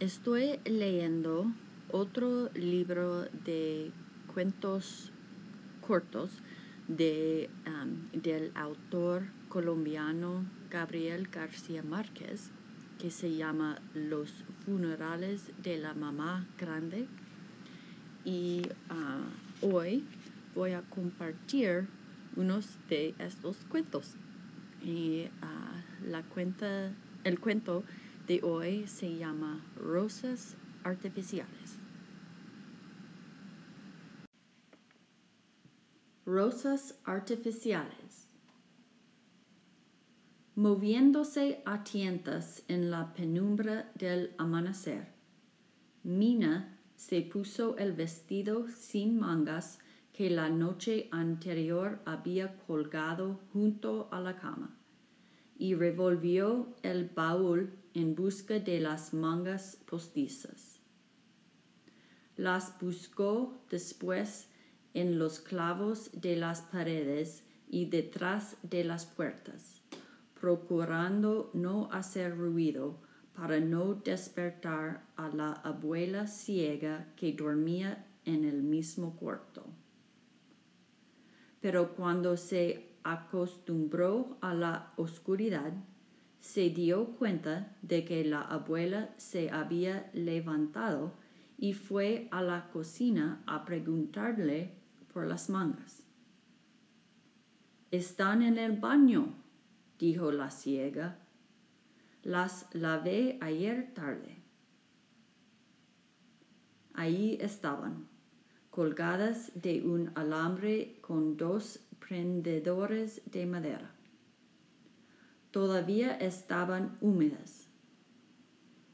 estoy leyendo otro libro de cuentos cortos de, um, del autor colombiano Gabriel García Márquez que se llama Los funerales de la mamá grande. Y uh, hoy voy a compartir unos de estos cuentos. Y uh, la cuenta el cuento de hoy se llama Rosas Artificiales. Rosas Artificiales. Moviéndose a tientas en la penumbra del amanecer, Mina se puso el vestido sin mangas que la noche anterior había colgado junto a la cama y revolvió el baúl en busca de las mangas postizas. Las buscó después en los clavos de las paredes y detrás de las puertas, procurando no hacer ruido para no despertar a la abuela ciega que dormía en el mismo cuarto. Pero cuando se acostumbró a la oscuridad, se dio cuenta de que la abuela se había levantado y fue a la cocina a preguntarle por las mangas. Están en el baño, dijo la ciega. Las lavé ayer tarde. Ahí estaban, colgadas de un alambre con dos prendedores de madera todavía estaban húmedas.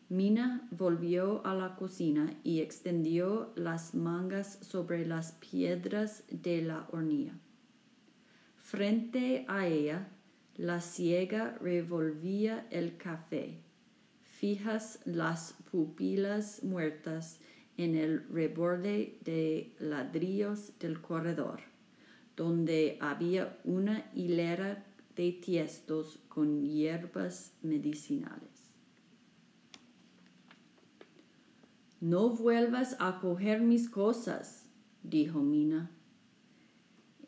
Mina volvió a la cocina y extendió las mangas sobre las piedras de la hornilla. Frente a ella, la ciega revolvía el café, fijas las pupilas muertas en el reborde de ladrillos del corredor, donde había una hilera de tiestos con hierbas medicinales. No vuelvas a coger mis cosas, dijo Mina.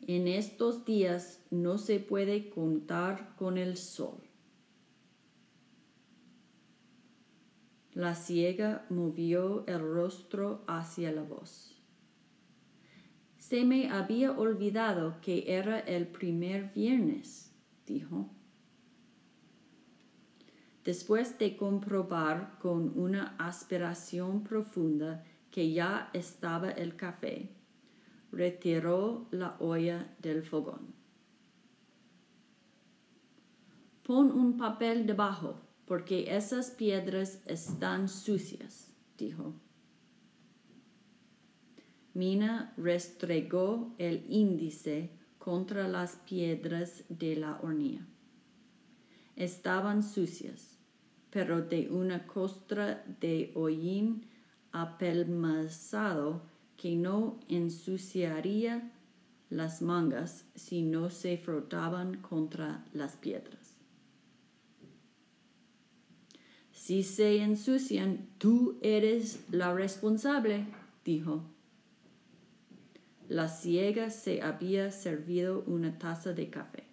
En estos días no se puede contar con el sol. La ciega movió el rostro hacia la voz. Se me había olvidado que era el primer viernes dijo. Después de comprobar con una aspiración profunda que ya estaba el café, retiró la olla del fogón. Pon un papel debajo, porque esas piedras están sucias, dijo. Mina restregó el índice contra las piedras de la hornilla. Estaban sucias, pero de una costra de hollín apelmazado que no ensuciaría las mangas si no se frotaban contra las piedras. Si se ensucian, tú eres la responsable, dijo. La ciega se había servido una taza de café.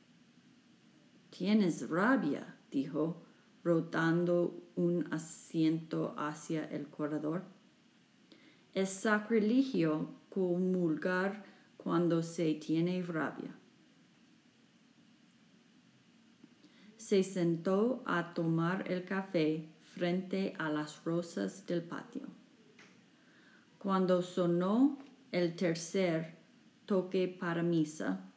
Tienes rabia, dijo, rotando un asiento hacia el corredor. Es sacrilegio comulgar cuando se tiene rabia. Se sentó a tomar el café frente a las rosas del patio. Cuando sonó el tercer toque para misa,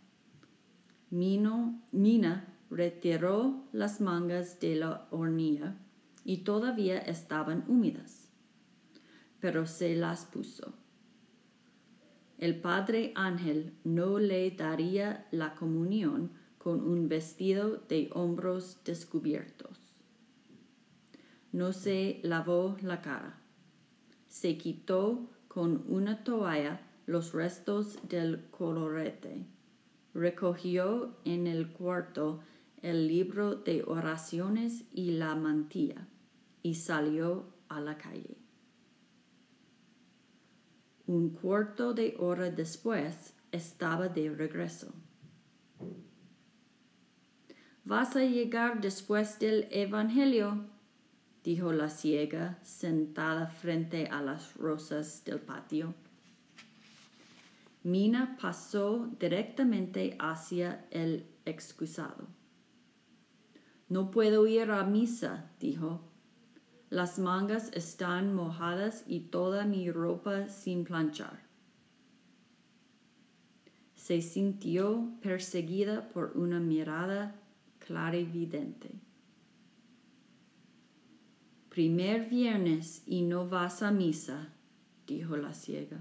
Mina retiró las mangas de la hornilla y todavía estaban húmedas. pero se las puso. El padre Ángel no le daría la comunión con un vestido de hombros descubiertos. No se lavó la cara. Se quitó con una toalla los restos del colorete. Recogió en el cuarto el libro de oraciones y la mantilla y salió a la calle. Un cuarto de hora después estaba de regreso. ¿Vas a llegar después del Evangelio? Dijo la ciega sentada frente a las rosas del patio. Mina pasó directamente hacia el excusado. No puedo ir a misa, dijo. Las mangas están mojadas y toda mi ropa sin planchar. Se sintió perseguida por una mirada clarividente. Primer viernes y no vas a misa, dijo la ciega.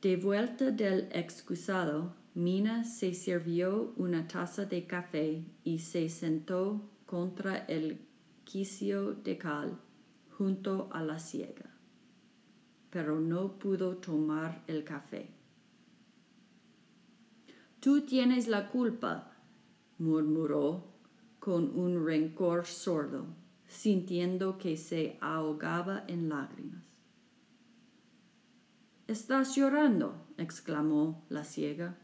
De vuelta del excusado, Mina se sirvió una taza de café y se sentó contra el quicio de cal junto a la ciega, pero no pudo tomar el café. Tú tienes la culpa, murmuró con un rencor sordo, sintiendo que se ahogaba en lágrimas. Estás llorando, exclamó la ciega.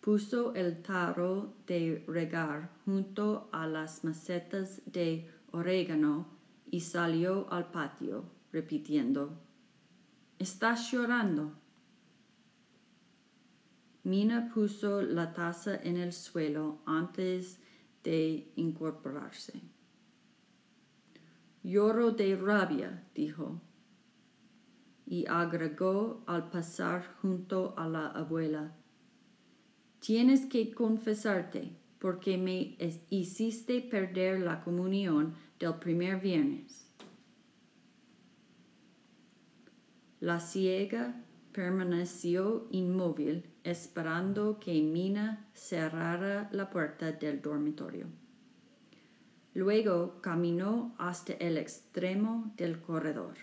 Puso el tarro de regar junto a las macetas de orégano y salió al patio, repitiendo, Estás llorando. Mina puso la taza en el suelo antes de incorporarse. Lloro de rabia, dijo, y agregó al pasar junto a la abuela. Tienes que confesarte porque me hiciste perder la comunión del primer viernes. La ciega permaneció inmóvil esperando que Mina cerrara la puerta del dormitorio. Luego caminó hasta el extremo del corredor.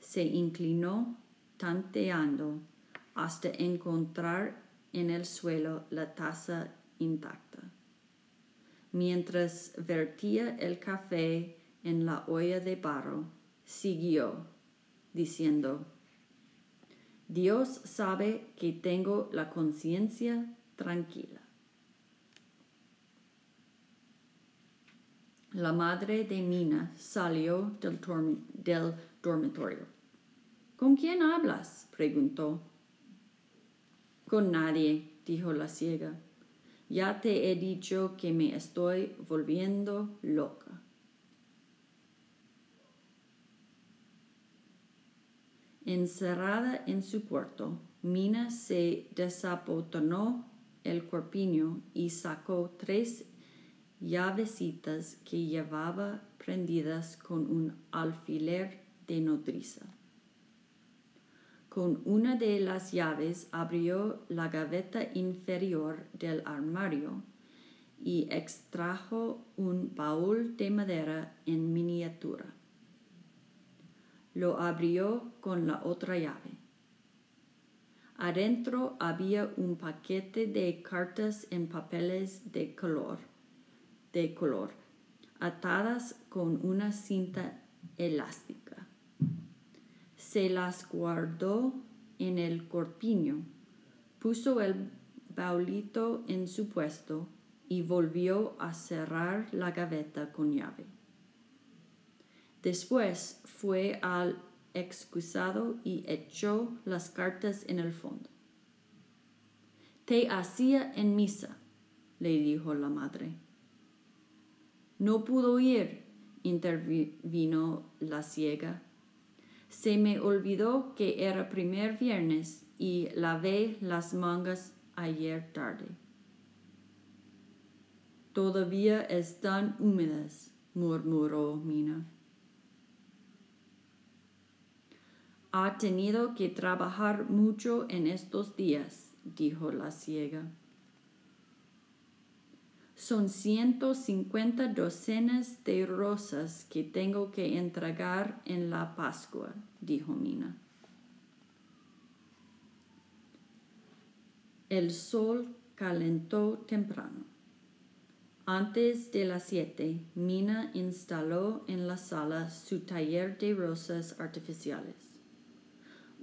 Se inclinó tanteando hasta encontrar en el suelo la taza intacta. Mientras vertía el café en la olla de barro, siguió, diciendo, Dios sabe que tengo la conciencia tranquila. La madre de Mina salió del, del, dormitorio. ¿Con quién hablas? preguntó. Con nadie, dijo la ciega. Ya te he dicho que me estoy volviendo loca. Encerrada en su cuarto, Mina se desabotonó el corpiño y sacó tres llavecitas que llevaba prendidas con un alfiler de nodriza. Con una de las llaves abrió la gaveta inferior del armario y extrajo un baúl de madera en miniatura lo abrió con la otra llave. Adentro había un paquete de cartas en papeles de color, de color, atadas con una cinta elástica. Se las guardó en el corpiño, puso el baulito en su puesto y volvió a cerrar la gaveta con llave. Después fue al excusado y echó las cartas en el fondo. Te hacía en misa, le dijo la madre. No pudo ir, intervino la ciega. Se me olvidó que era primer viernes y lavé las mangas ayer tarde. Todavía están húmedas, murmuró Mina. Ha tenido que trabajar mucho en estos días, dijo la ciega. Son ciento cincuenta docenas de rosas que tengo que entregar en la Pascua, dijo Mina. El sol calentó temprano. Antes de las siete, Mina instaló en la sala su taller de rosas artificiales.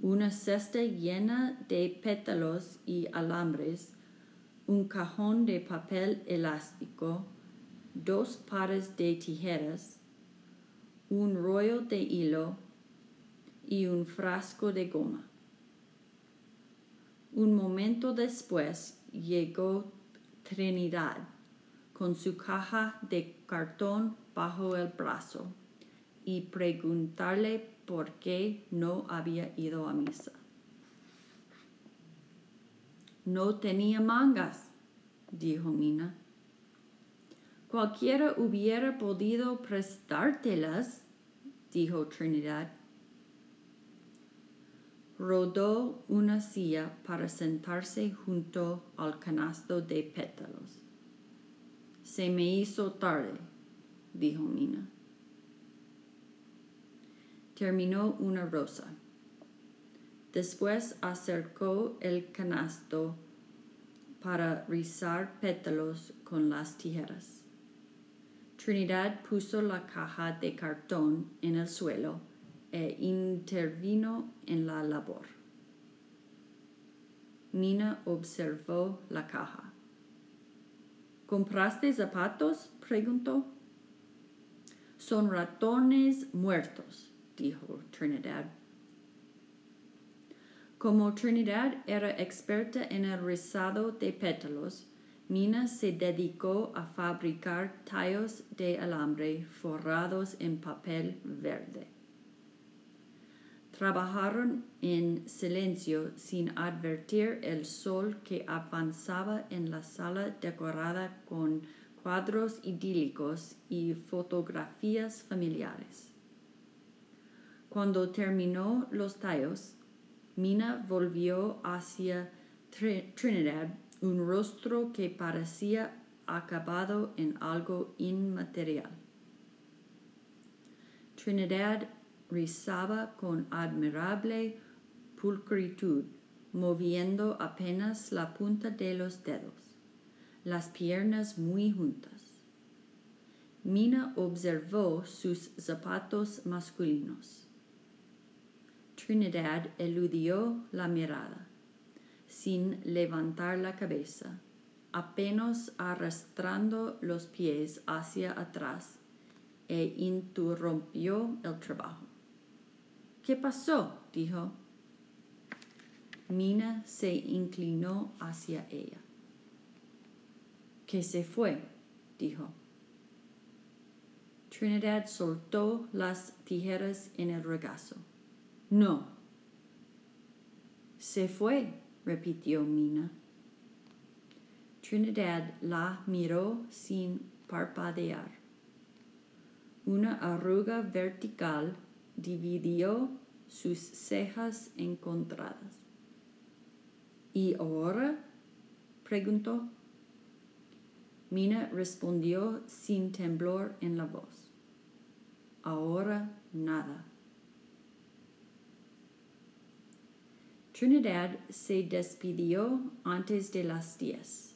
Una cesta llena de pétalos y alambres, un cajón de papel elástico, dos pares de tijeras, un rollo de hilo y un frasco de goma. Un momento después llegó Trinidad con su caja de cartón bajo el brazo y preguntarle por qué no había ido a misa. No tenía mangas, dijo Mina. Cualquiera hubiera podido prestártelas, dijo Trinidad. Rodó una silla para sentarse junto al canasto de pétalos. Se me hizo tarde, dijo Mina. Terminó una rosa. Después acercó el canasto para rizar pétalos con las tijeras. Trinidad puso la caja de cartón en el suelo e intervino en la labor. Mina observó la caja. ¿Compraste zapatos? preguntó. Son ratones muertos, dijo Trinidad. Como Trinidad era experta en el rizado de pétalos, Mina se dedicó a fabricar tallos de alambre forrados en papel verde. Trabajaron en silencio sin advertir el sol que avanzaba en la sala decorada con cuadros idílicos y fotografías familiares. Cuando terminó los tallos, Mina volvió hacia Trinidad un rostro que parecía acabado en algo inmaterial. Trinidad rizaba con admirable pulcritud, moviendo apenas la punta de los dedos, las piernas muy juntas. Mina observó sus zapatos masculinos. Trinidad eludió la mirada, sin levantar la cabeza, apenas arrastrando los pies hacia atrás, e interrumpió el trabajo. ¿Qué pasó? dijo. Mina se inclinó hacia ella. ¿Qué se fue? dijo. Trinidad soltó las tijeras en el regazo. No. Se fue, repitió Mina. Trinidad la miró sin parpadear. Una arruga vertical dividió sus cejas encontradas. ¿Y ahora? preguntó. Mina respondió sin temblor en la voz. Ahora nada. Trinidad se despidió antes de las diez.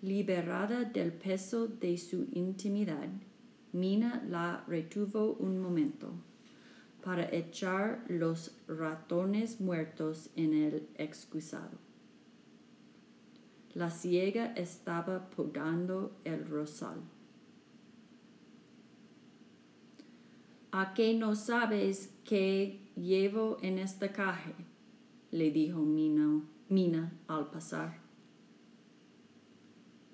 Liberada del peso de su intimidad, Mina la retuvo un momento para echar los ratones muertos en el excusado. La ciega estaba podando el rosal. ¿A qué no sabes qué llevo en esta caja? le dijo Mina, Mina al pasar.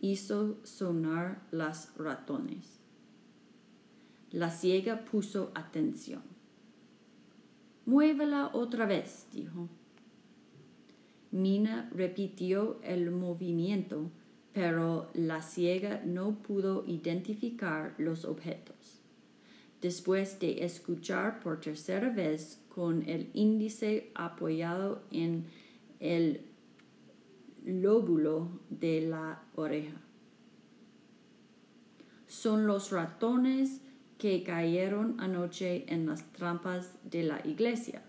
Hizo sonar las ratones. La ciega puso atención. Muévela otra vez, dijo. Mina repitió el movimiento, pero la ciega no pudo identificar los objetos. Después de escuchar por tercera vez con el índice apoyado en el lóbulo de la oreja. Son los ratones que cayeron anoche en las trampas de la iglesia,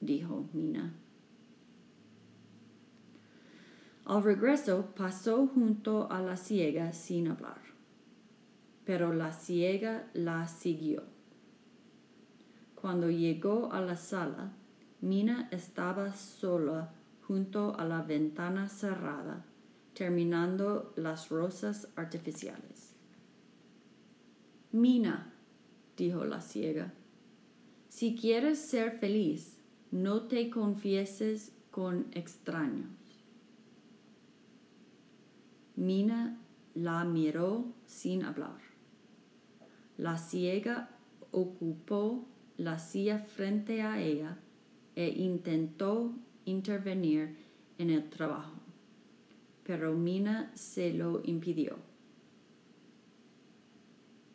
dijo Mina. Al regreso pasó junto a la ciega sin hablar, pero la ciega la siguió. Cuando llegó a la sala, Mina estaba sola junto a la ventana cerrada, terminando las rosas artificiales. Mina, dijo la ciega, si quieres ser feliz, no te confieses con extraños. Mina la miró sin hablar. La ciega ocupó la silla frente a ella e intentó intervenir en el trabajo, pero Mina se lo impidió.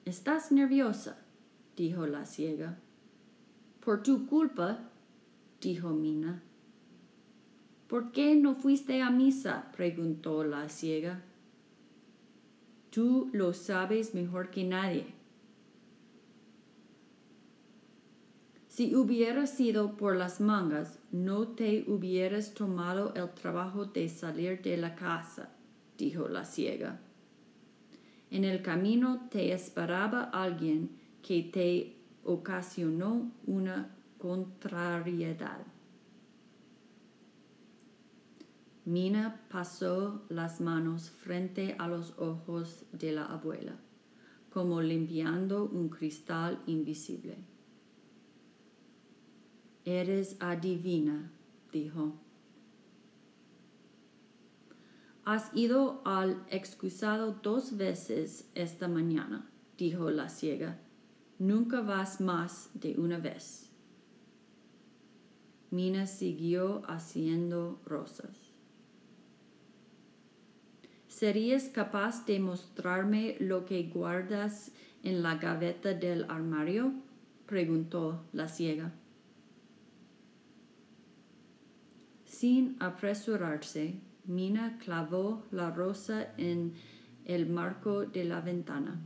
Estás nerviosa, dijo la ciega. Por tu culpa, dijo Mina. ¿Por qué no fuiste a misa? preguntó la ciega. Tú lo sabes mejor que nadie. Si hubiera sido por las mangas, no te hubieras tomado el trabajo de salir de la casa, dijo la ciega. En el camino te esperaba alguien que te ocasionó una contrariedad. Mina pasó las manos frente a los ojos de la abuela, como limpiando un cristal invisible. Eres adivina, dijo. Has ido al excusado dos veces esta mañana, dijo la ciega. Nunca vas más de una vez. Mina siguió haciendo rosas. ¿Serías capaz de mostrarme lo que guardas en la gaveta del armario? preguntó la ciega. Sin apresurarse, Mina clavó la rosa en el marco de la ventana.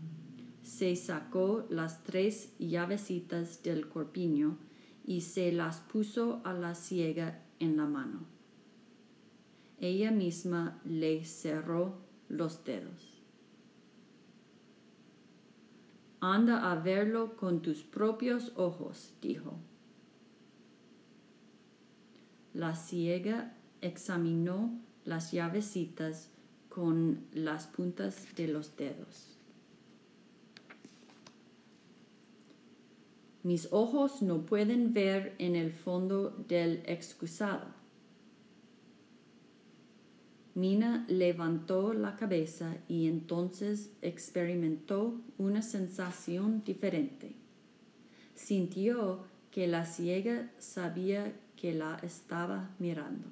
Se sacó las tres llavecitas del corpiño y se las puso a la ciega en la mano ella misma le cerró los dedos. Anda a verlo con tus propios ojos, dijo. La ciega examinó las llavecitas con las puntas de los dedos. Mis ojos no pueden ver en el fondo del excusado Mina levantó la cabeza y entonces experimentó una sensación diferente. Sintió que la ciega sabía que la estaba mirando.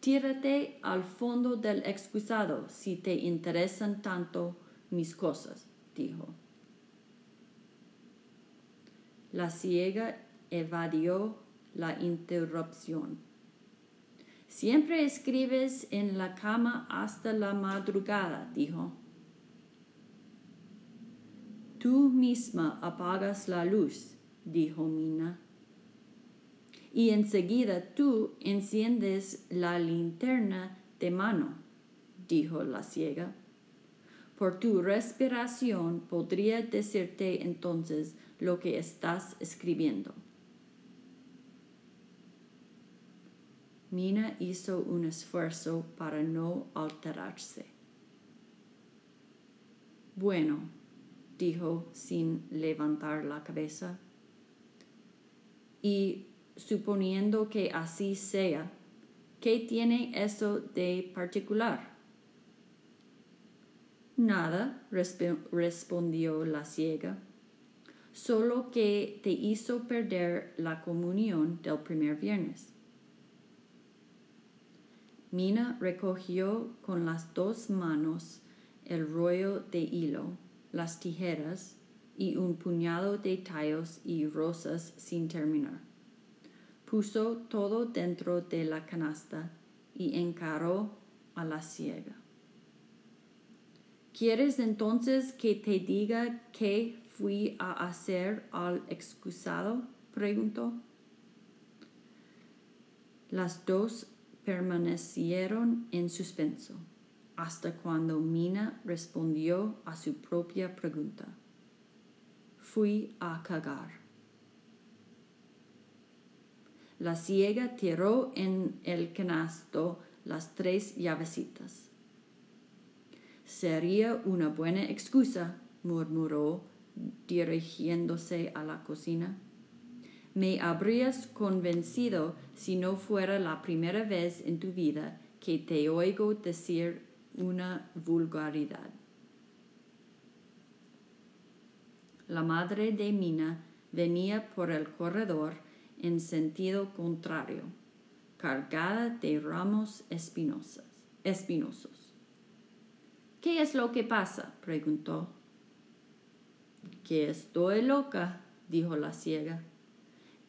Tírate al fondo del excusado si te interesan tanto mis cosas, dijo. La ciega evadió la interrupción. Siempre escribes en la cama hasta la madrugada, dijo. Tú misma apagas la luz, dijo Mina. Y enseguida tú enciendes la linterna de mano, dijo la ciega. Por tu respiración podría decirte entonces lo que estás escribiendo. Mina hizo un esfuerzo para no alterarse. Bueno, dijo sin levantar la cabeza. Y suponiendo que así sea, ¿qué tiene eso de particular? Nada, respondió la ciega, solo que te hizo perder la comunión del primer viernes. Mina recogió con las dos manos el rollo de hilo, las tijeras y un puñado de tallos y rosas sin terminar. Puso todo dentro de la canasta y encaró a la ciega. ¿Quieres entonces que te diga qué fui a hacer al excusado? preguntó. Las dos permanecieron en suspenso hasta cuando Mina respondió a su propia pregunta. Fui a cagar. La ciega tiró en el canasto las tres llavecitas. Sería una buena excusa, murmuró, dirigiéndose a la cocina. Me habrías convencido si no fuera la primera vez en tu vida que te oigo decir una vulgaridad. La madre de Mina venía por el corredor en sentido contrario, cargada de ramos espinosos. espinosos. ¿Qué es lo que pasa? preguntó. Que estoy loca, dijo la ciega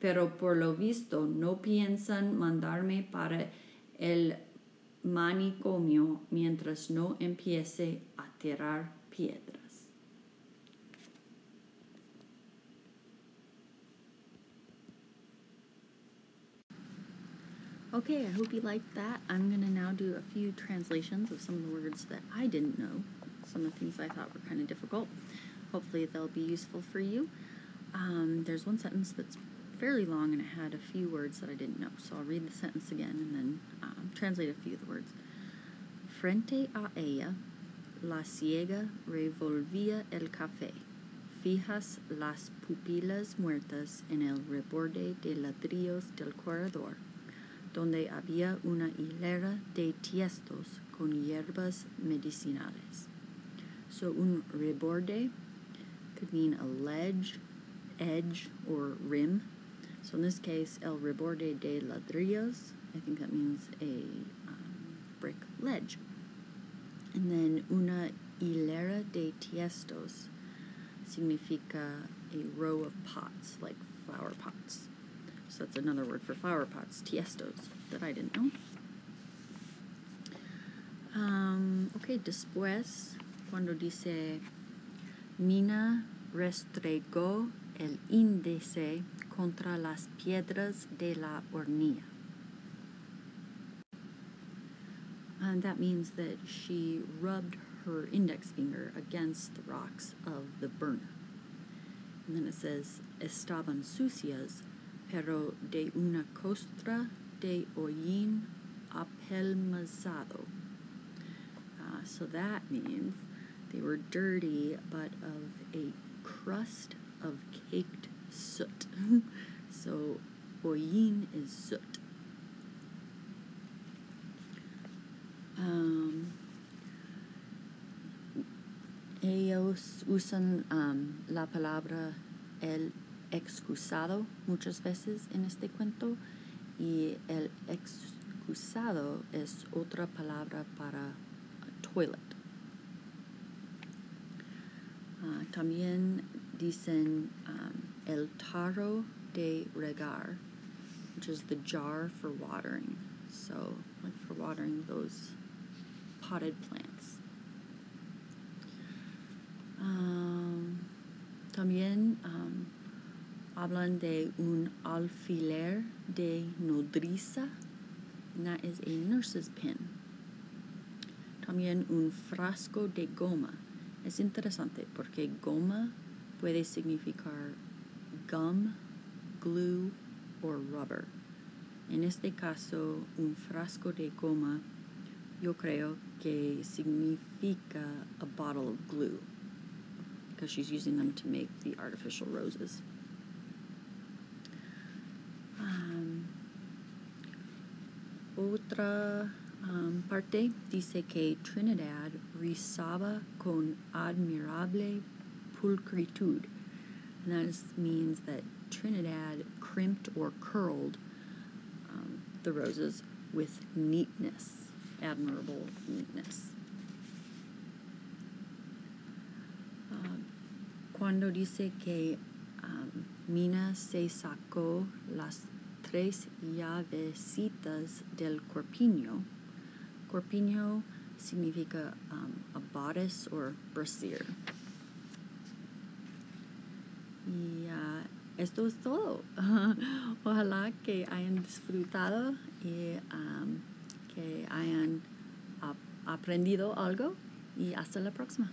pero por lo visto no piensan mandarme para el manicomio mientras no empiece a tirar piedras. Okay, I hope you liked that. I'm going to now do a few translations of some of the words that I didn't know, some of the things I thought were kind of difficult. Hopefully, they'll be useful for you. Um, there's one sentence that's fairly long and it had a few words that I didn't know. So I'll read the sentence again and then um, translate a few of the words. Frente a ella, la ciega revolvía el café, fijas las pupilas muertas en el reborde de ladrillos del corredor, donde había una hilera de tiestos con hierbas medicinales. So un reborde could mean a ledge, edge, or rim so in this case, el reborde de ladrillos, I think that means a um, brick ledge. And then una hilera de tiestos significa a row of pots, like flower pots. So that's another word for flower pots, tiestos, that I didn't know. Um, ok, después, cuando dice Mina restregó el índice contra las piedras de la hornilla. And that means that she rubbed her index finger against the rocks of the burner. And then it says, estaban sucias, pero de una costra de hollín apelmazado. Uh, so that means they were dirty, but of a crust of caked soot. so hollín is soot. Um, ellos usan um, la palabra el excusado muchas veces en este cuento y el excusado es otra palabra para toilet. Uh, también dicen um, el tarro de regar, which is the jar for watering. So, like for watering those potted plants. Um, también um, hablan de un alfiler de nodriza, and that is a nurse's pin. También un frasco de goma. Es interesante porque goma puede significar gum, glue, or rubber. En este caso, un frasco de goma, yo creo que significa a bottle of glue because she's using them to make the artificial roses. Otra um, parte dice que Trinidad rizaba con admirable pulcritud and that means that Trinidad crimped or curled um, the roses with neatness. admirableness. Ah, cuando dice que um, Mina se sacó las tres llavecitas del corpiño, corpiño significa um, a bodice or brasier. Y uh, esto es todo. Ojalá que hayan disfrutado y um, que hayan ap aprendido algo y hasta la próxima.